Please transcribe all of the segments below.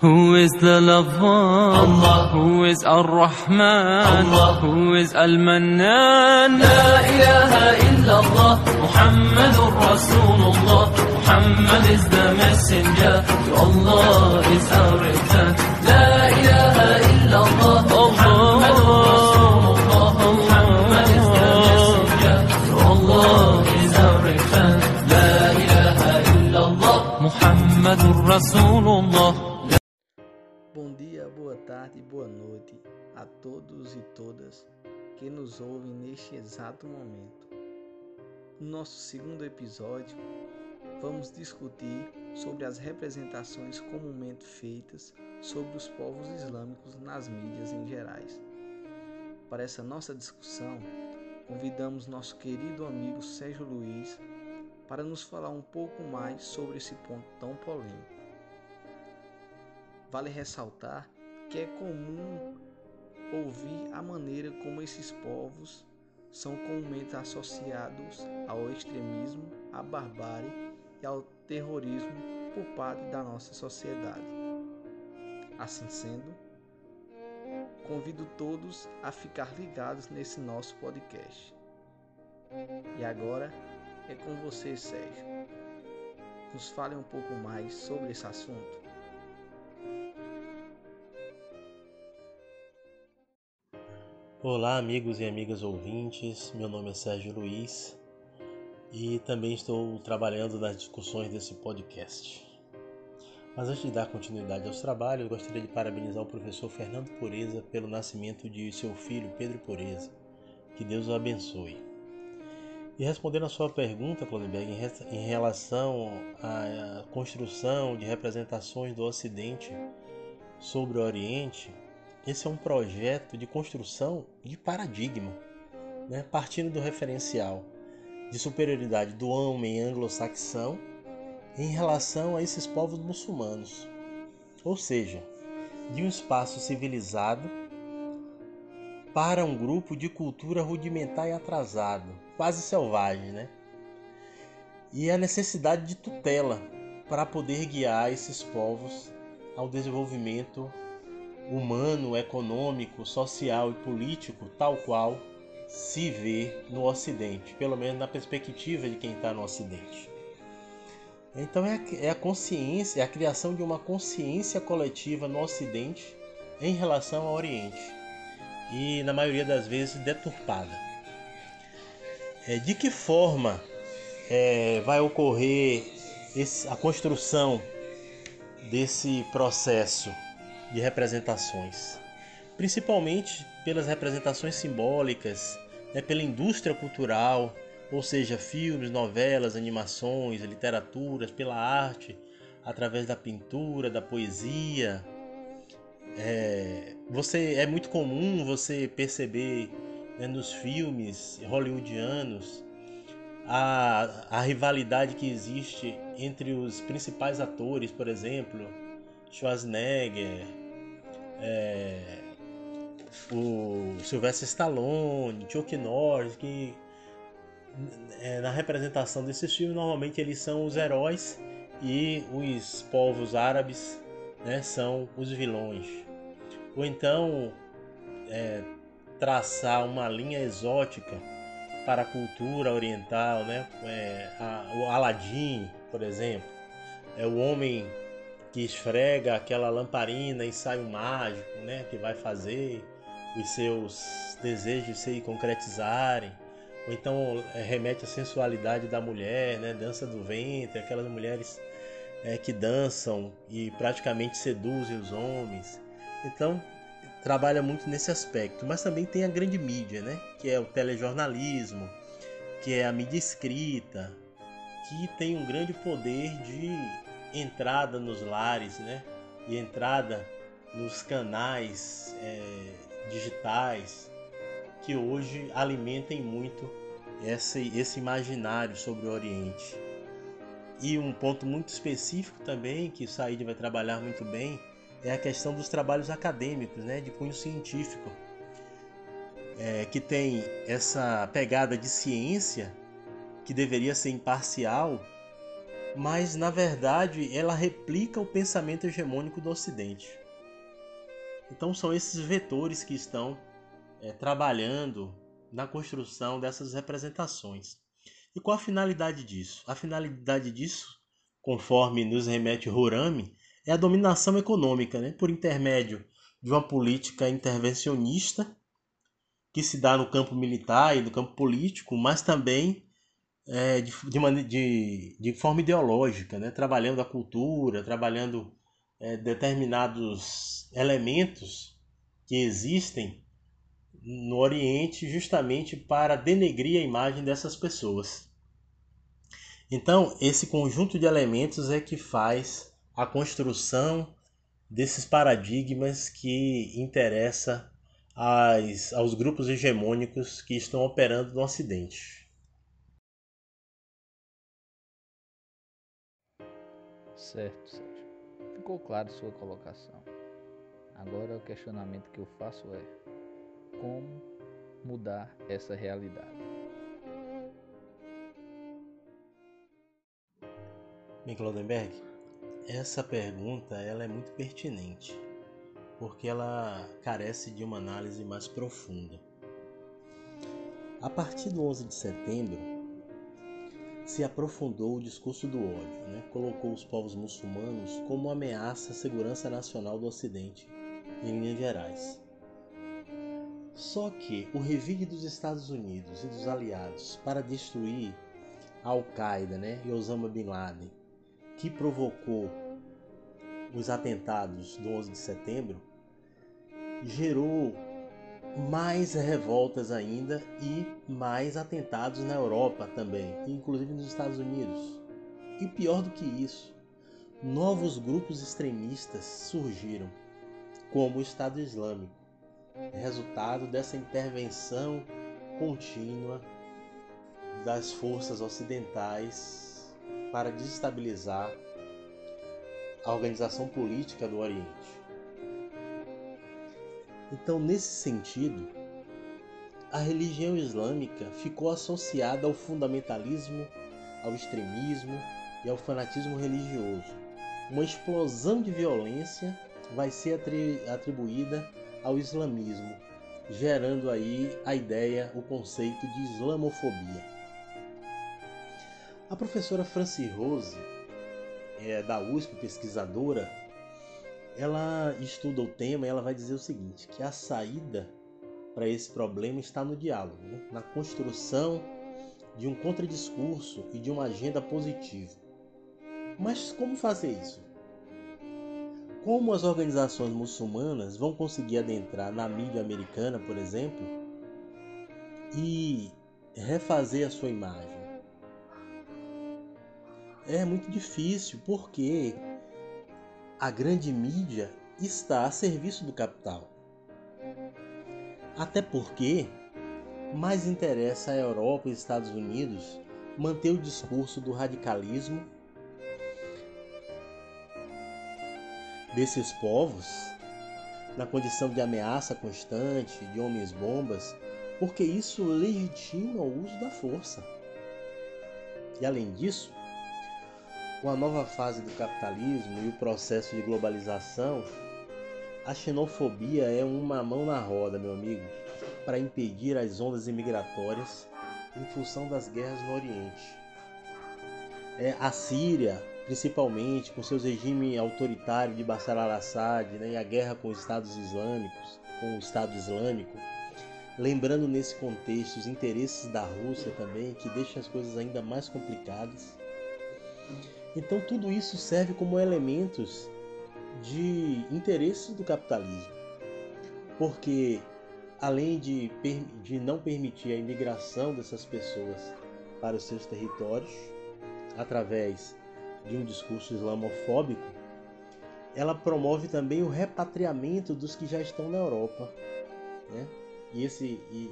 Who is the lover? Allah. Who is Ar-Rahman? Allah. Who is Al-Mannan? لا إله إلا الله محمد رسول الله Muhammad is the messenger to Allah is our return لا إله إلا الله محمد رسول الله Muhammad is the messenger to Allah is our return لا إله إلا الله محمد رسول tarde e boa noite a todos e todas que nos ouvem neste exato momento. No nosso segundo episódio, vamos discutir sobre as representações comumente feitas sobre os povos islâmicos nas mídias em gerais. Para essa nossa discussão, convidamos nosso querido amigo Sérgio Luiz para nos falar um pouco mais sobre esse ponto tão polêmico. Vale ressaltar que é comum ouvir a maneira como esses povos são comumente associados ao extremismo, à barbárie e ao terrorismo por parte da nossa sociedade. Assim sendo, convido todos a ficar ligados nesse nosso podcast. E agora é com você, Sérgio. Nos fale um pouco mais sobre esse assunto. Olá, amigos e amigas ouvintes. Meu nome é Sérgio Luiz e também estou trabalhando nas discussões desse podcast. Mas antes de dar continuidade aos trabalhos, gostaria de parabenizar o professor Fernando Pureza pelo nascimento de seu filho Pedro Pureza. Que Deus o abençoe. E respondendo a sua pergunta, Claudeberg, em relação à construção de representações do Ocidente sobre o Oriente, esse é um projeto de construção de paradigma, né? partindo do referencial de superioridade do homem anglo-saxão em relação a esses povos muçulmanos, ou seja, de um espaço civilizado para um grupo de cultura rudimentar e atrasado, quase selvagem, né? E a necessidade de tutela para poder guiar esses povos ao desenvolvimento humano, econômico, social e político, tal qual se vê no Ocidente, pelo menos na perspectiva de quem está no Ocidente. Então é a, é a consciência, é a criação de uma consciência coletiva no Ocidente em relação ao Oriente e na maioria das vezes deturpada. É, de que forma é, vai ocorrer a construção desse processo de representações? Principalmente pelas representações simbólicas, né, pela indústria cultural, ou seja, filmes, novelas, animações, literaturas, pela arte, através da pintura, da poesia. É, você é muito comum você perceber né, nos filmes hollywoodianos a, a rivalidade que existe entre os principais atores, por exemplo, Schwarzenegger, é, o Sylvester Stallone, Chuck Norris, que é, na representação desses filmes normalmente eles são os heróis e os povos árabes né, são os vilões. Ou então é, traçar uma linha exótica para a cultura oriental, né? É, a, o Aladim, por exemplo, é o homem que esfrega aquela lamparina e sai um mágico, né? Que vai fazer os seus desejos se concretizarem. Ou então é, remete à sensualidade da mulher, né? Dança do ventre, aquelas mulheres é, que dançam e praticamente seduzem os homens. Então trabalha muito nesse aspecto, mas também tem a grande mídia, né? Que é o telejornalismo, que é a mídia escrita, que tem um grande poder de entrada nos lares, né? E entrada nos canais é, digitais que hoje alimentem muito esse, esse imaginário sobre o Oriente. E um ponto muito específico também que o Said vai trabalhar muito bem é a questão dos trabalhos acadêmicos, né, de cunho científico, é, que tem essa pegada de ciência que deveria ser imparcial mas na verdade ela replica o pensamento hegemônico do Ocidente. Então são esses vetores que estão é, trabalhando na construção dessas representações. E qual a finalidade disso? A finalidade disso, conforme nos remete Rurami, é a dominação econômica, né, por intermédio de uma política intervencionista que se dá no campo militar e no campo político, mas também é, de, de, de, forma ideológica, né? trabalhando a cultura, trabalhando é, determinados elementos que existem no Oriente justamente para denegrir a imagem dessas pessoas. Então, esse conjunto de elementos é que faz a construção desses paradigmas que interessa aos grupos hegemônicos que estão operando no Ocidente. Certo, Sérgio. Ficou claro sua colocação. Agora o questionamento que eu faço é: como mudar essa realidade? Miklodenberg, essa pergunta ela é muito pertinente, porque ela carece de uma análise mais profunda. A partir do 11 de setembro, se aprofundou o discurso do ódio, né? colocou os povos muçulmanos como ameaça à segurança nacional do Ocidente, em linhas gerais. Só que o revide dos Estados Unidos e dos aliados para destruir a Al-Qaeda né? e Osama Bin Laden, que provocou os atentados do 11 de setembro, gerou mais revoltas ainda e mais atentados na Europa também, inclusive nos Estados Unidos. E pior do que isso, novos grupos extremistas surgiram, como o Estado Islâmico, resultado dessa intervenção contínua das forças ocidentais para desestabilizar a organização política do Oriente. Então, nesse sentido, a religião islâmica ficou associada ao fundamentalismo, ao extremismo e ao fanatismo religioso. Uma explosão de violência vai ser atribuída ao islamismo, gerando aí a ideia, o conceito de islamofobia. A professora Franci Rose, é, da USP, pesquisadora, ela estuda o tema e ela vai dizer o seguinte, que a saída para esse problema está no diálogo, né? na construção de um contradiscurso e de uma agenda positiva. Mas como fazer isso? Como as organizações muçulmanas vão conseguir adentrar na mídia americana, por exemplo, e refazer a sua imagem? É muito difícil porque a grande mídia está a serviço do capital. Até porque mais interessa à Europa e Estados Unidos manter o discurso do radicalismo desses povos na condição de ameaça constante, de homens-bombas, porque isso legitima o uso da força. E além disso, com a nova fase do capitalismo e o processo de globalização, a xenofobia é uma mão na roda, meu amigo, para impedir as ondas imigratórias em função das guerras no Oriente. É, a Síria, principalmente com seu regime autoritário de Bashar al-Assad né, e a guerra com os Estados Islâmicos, com o Estado Islâmico, lembrando nesse contexto os interesses da Rússia também, que deixa as coisas ainda mais complicadas. Então tudo isso serve como elementos de interesse do capitalismo. Porque além de, de não permitir a imigração dessas pessoas para os seus territórios, através de um discurso islamofóbico, ela promove também o repatriamento dos que já estão na Europa. Né? E, esse, e,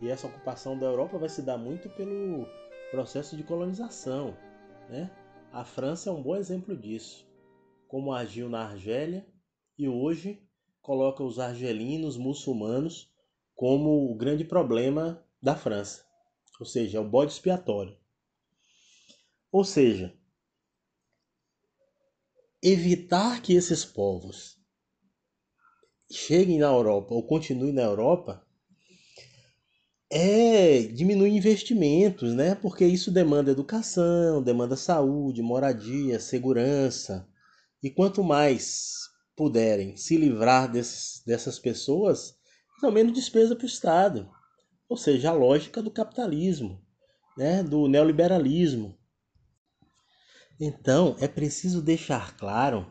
e essa ocupação da Europa vai se dar muito pelo processo de colonização. Né? A França é um bom exemplo disso, como agiu na Argélia e hoje coloca os argelinos muçulmanos como o grande problema da França, ou seja, é o bode expiatório. Ou seja, evitar que esses povos cheguem na Europa ou continuem na Europa é diminuir investimentos, né? Porque isso demanda educação, demanda saúde, moradia, segurança. E quanto mais puderem se livrar desses, dessas pessoas, então menos despesa para o Estado. Ou seja, a lógica do capitalismo, né? do neoliberalismo. Então, é preciso deixar claro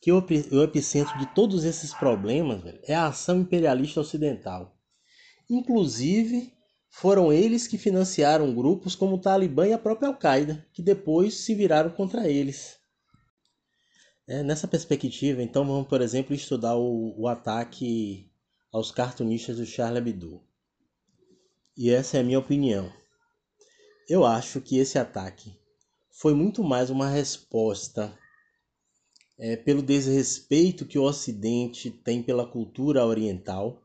que o epicentro de todos esses problemas é a ação imperialista ocidental. Inclusive, foram eles que financiaram grupos como o Talibã e a própria Al-Qaeda, que depois se viraram contra eles. É, nessa perspectiva, então, vamos, por exemplo, estudar o, o ataque aos cartunistas do Charlie Hebdo. E essa é a minha opinião. Eu acho que esse ataque foi muito mais uma resposta é, pelo desrespeito que o Ocidente tem pela cultura oriental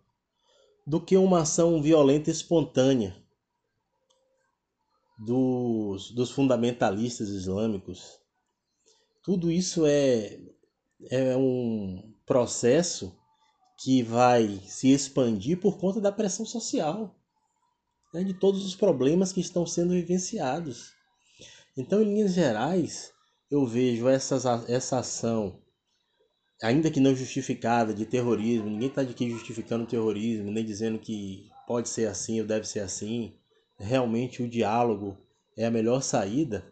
do que uma ação violenta espontânea dos, dos fundamentalistas islâmicos. Tudo isso é, é um processo que vai se expandir por conta da pressão social, né, de todos os problemas que estão sendo vivenciados. Então, em linhas gerais, eu vejo essas, essa ação, ainda que não justificada, de terrorismo. Ninguém está aqui justificando o terrorismo, nem dizendo que pode ser assim ou deve ser assim. Realmente, o diálogo é a melhor saída,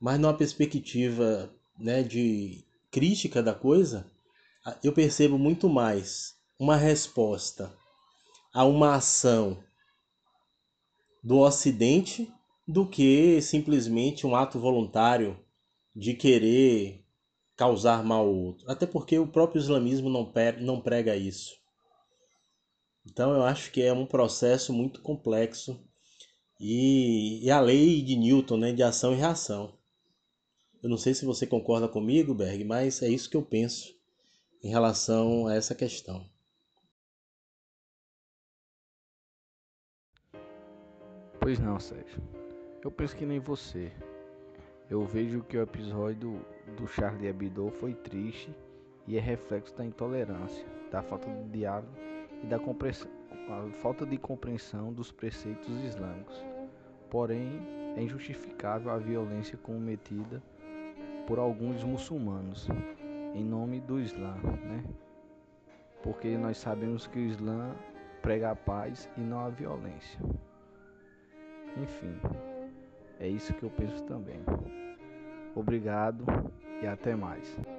mas numa perspectiva né, de crítica da coisa, eu percebo muito mais uma resposta a uma ação do Ocidente do que simplesmente um ato voluntário de querer causar mal ao outro. Até porque o próprio islamismo não, não prega isso. Então eu acho que é um processo muito complexo e, e a lei de Newton, né, de ação e reação. Eu não sei se você concorda comigo, Berg, mas é isso que eu penso em relação a essa questão. Pois não, Sérgio. Eu penso que nem você. Eu vejo que o episódio do Charlie Hebdo foi triste e é reflexo da intolerância, da falta de diálogo e da falta de compreensão dos preceitos islâmicos. Porém, é injustificável a violência cometida por alguns muçulmanos em nome do Islã, né? Porque nós sabemos que o Islã prega a paz e não a violência. Enfim, é isso que eu penso também. Obrigado e até mais.